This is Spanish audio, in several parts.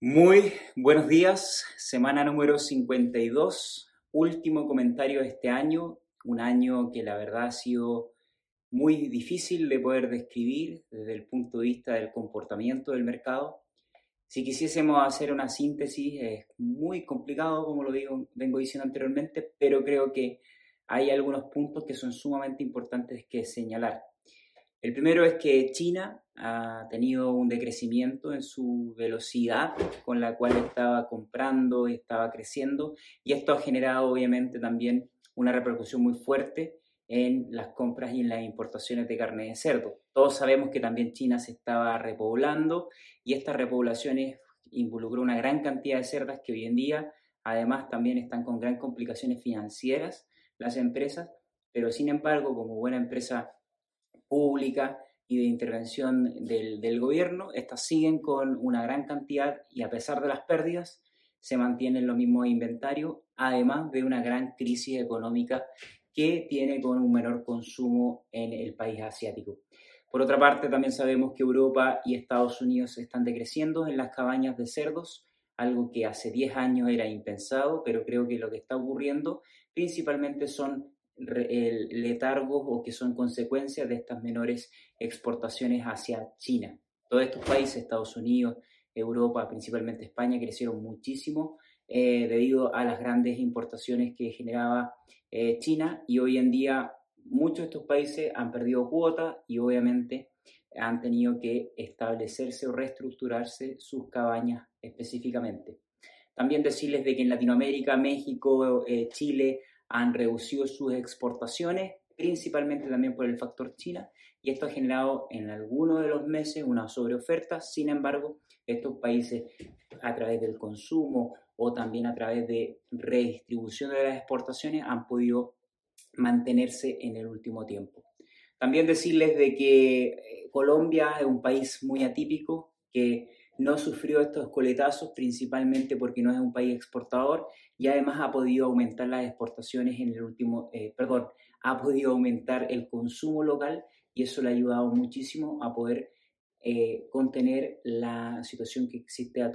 Muy buenos días, semana número 52, último comentario de este año, un año que la verdad ha sido muy difícil de poder describir desde el punto de vista del comportamiento del mercado. Si quisiésemos hacer una síntesis es muy complicado, como lo digo, vengo diciendo anteriormente, pero creo que hay algunos puntos que son sumamente importantes que señalar. El primero es que China ha tenido un decrecimiento en su velocidad con la cual estaba comprando y estaba creciendo y esto ha generado obviamente también una repercusión muy fuerte en las compras y en las importaciones de carne de cerdo. Todos sabemos que también China se estaba repoblando y estas repoblaciones involucró una gran cantidad de cerdas que hoy en día además también están con gran complicaciones financieras las empresas, pero sin embargo como buena empresa pública y de intervención del, gobierno, estas siguen con una gran cantidad y a pesar de las pérdidas, se mantienen los mismos inventarios, además de una gran crisis económica que tiene con un menor consumo en el país asiático. Por otra parte, también sabemos que Europa y Estados Unidos están decreciendo en las cabañas de cerdos, algo que hace 10 años era impensado, pero creo que lo que está ocurriendo principalmente son letargos o que son consecuencias de estas menores exportaciones hacia China. Todos estos países, Estados Unidos, Europa, principalmente España, crecieron muchísimo eh, debido a las grandes importaciones que generaba eh, China y hoy en día muchos de estos países han perdido cuota y obviamente han tenido que establecerse o reestructurarse sus cabañas específicamente. También decirles de que en Latinoamérica, México, eh, Chile, han reducido sus exportaciones, principalmente también por el factor China, y esto ha generado en algunos de los meses una sobreoferta. Sin embargo, estos países, a través del consumo o también a través de redistribución de las exportaciones, han podido mantenerse en el último tiempo. También decirles de que eh, Colombia es un país muy atípico, que no sufrió estos coletazos principalmente porque no es un país exportador y además ha podido aumentar las exportaciones en el último, eh, perdón, ha podido aumentar el consumo local y eso le ha ayudado muchísimo a poder eh, contener la situación que existe a,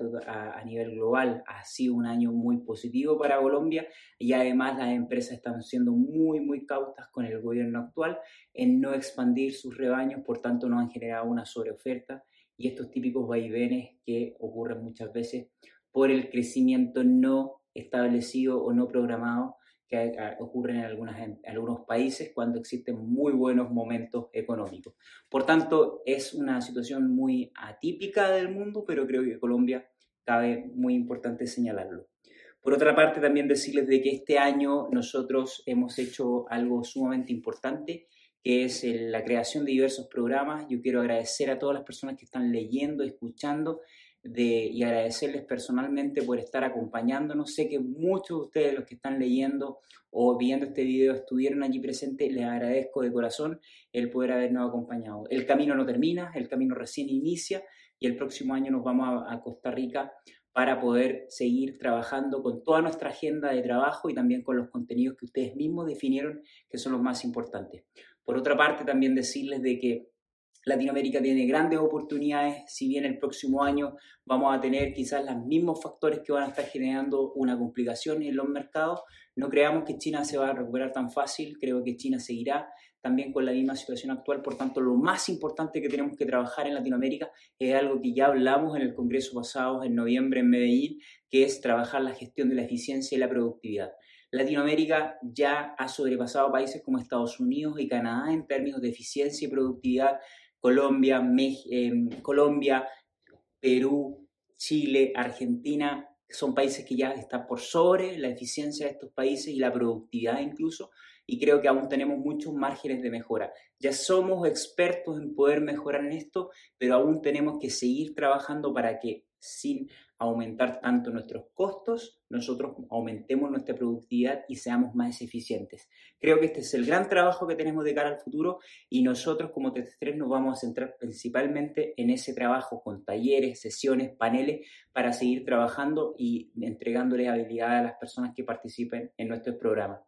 a, nivel global. Ha sido un año muy positivo para Colombia y además las empresas están siendo muy, muy cautas con el gobierno actual en no expandir sus rebaños, por tanto no han generado una sobreoferta y estos típicos vaivenes que ocurren muchas veces por el crecimiento no establecido o no programado que ocurren en, algunas, en algunos países cuando existen muy buenos momentos económicos. Por tanto, es una situación muy atípica del mundo, pero creo que Colombia cabe muy importante señalarlo. Por otra parte, también decirles de que este año nosotros hemos hecho algo sumamente importante que es la creación de diversos programas. Yo quiero agradecer a todas las personas que están leyendo, escuchando y agradecerles personalmente por estar acompañándonos. Sé que muchos de ustedes, los que están leyendo o viendo este video, estuvieron allí presentes. Les agradezco de corazón el poder habernos acompañado. El camino no termina, el camino recién inicia y el próximo año nos vamos a Costa Rica para poder seguir trabajando con toda nuestra agenda de trabajo y también con los contenidos que ustedes mismos definieron que son los más importantes. Por otra parte, también decirles de que Latinoamérica tiene grandes oportunidades, si bien el próximo año vamos a tener quizás los mismos factores que van a estar generando una complicación en los mercados, no creamos que China se va a recuperar tan fácil, creo que China seguirá también con la misma situación actual, por tanto lo más importante que tenemos que trabajar en Latinoamérica es algo que ya hablamos en el Congreso pasado en noviembre en Medellín, que es trabajar la gestión de la eficiencia y la productividad. Latinoamérica ya ha sobrepasado países como Estados Unidos y Canadá en términos de eficiencia y productividad. Colombia, em, Colombia, Perú, Chile, Argentina son países que ya están por sobre la eficiencia de estos países y la productividad incluso, y creo que aún tenemos muchos márgenes de mejora. Ya somos expertos en poder mejorar en esto, pero aún tenemos que seguir trabajando para que sin aumentar tanto nuestros costos, nosotros aumentemos nuestra productividad y seamos más eficientes. Creo que este es el gran trabajo que tenemos de cara al futuro y nosotros como TT3 nos vamos a centrar principalmente en ese trabajo con talleres, sesiones, paneles para seguir trabajando y entregándoles habilidades a las personas que participen en nuestros programas.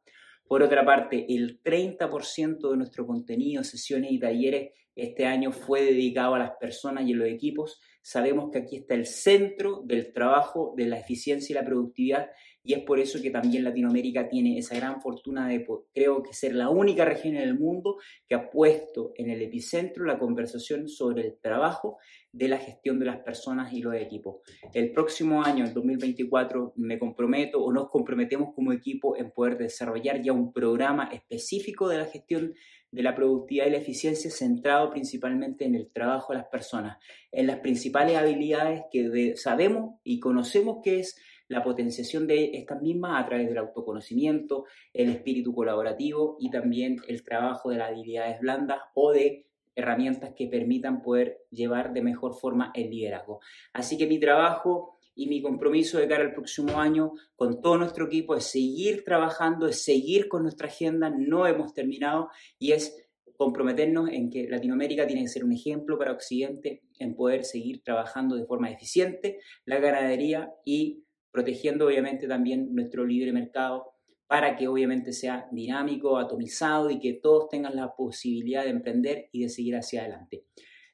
Por otra parte, el 30% de nuestro contenido, sesiones y talleres este año fue dedicado a las personas y a los equipos Sabemos que aquí está el centro del trabajo, de la eficiencia y la productividad y es por eso que también Latinoamérica tiene esa gran fortuna de, creo que ser la única región en el mundo que ha puesto en el epicentro la conversación sobre el trabajo de la gestión de las personas y los equipos. El próximo año, el 2024, me comprometo o nos comprometemos como equipo en poder desarrollar ya un programa específico de la gestión de la productividad y la eficiencia centrado principalmente en el trabajo de las personas, en las principales habilidades que sabemos y conocemos que es la potenciación de estas mismas a través del autoconocimiento, el espíritu colaborativo y también el trabajo de las habilidades blandas o de herramientas que permitan poder llevar de mejor forma el liderazgo. Así que mi trabajo y mi compromiso de cara al próximo año con todo nuestro equipo es seguir trabajando, es seguir con nuestra agenda, no hemos terminado y es comprometernos en que Latinoamérica tiene que ser un ejemplo para Occidente en poder seguir trabajando de forma eficiente la ganadería y protegiendo obviamente también nuestro libre mercado para que obviamente sea dinámico, atomizado y que todos tengan la posibilidad de emprender y de seguir hacia adelante.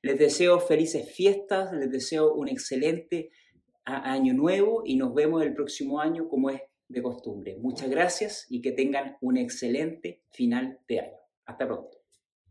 Les deseo felices fiestas, les deseo un excelente año nuevo y nos vemos el próximo año como es de costumbre. Muchas gracias y que tengan un excelente final de año. Hasta pronto.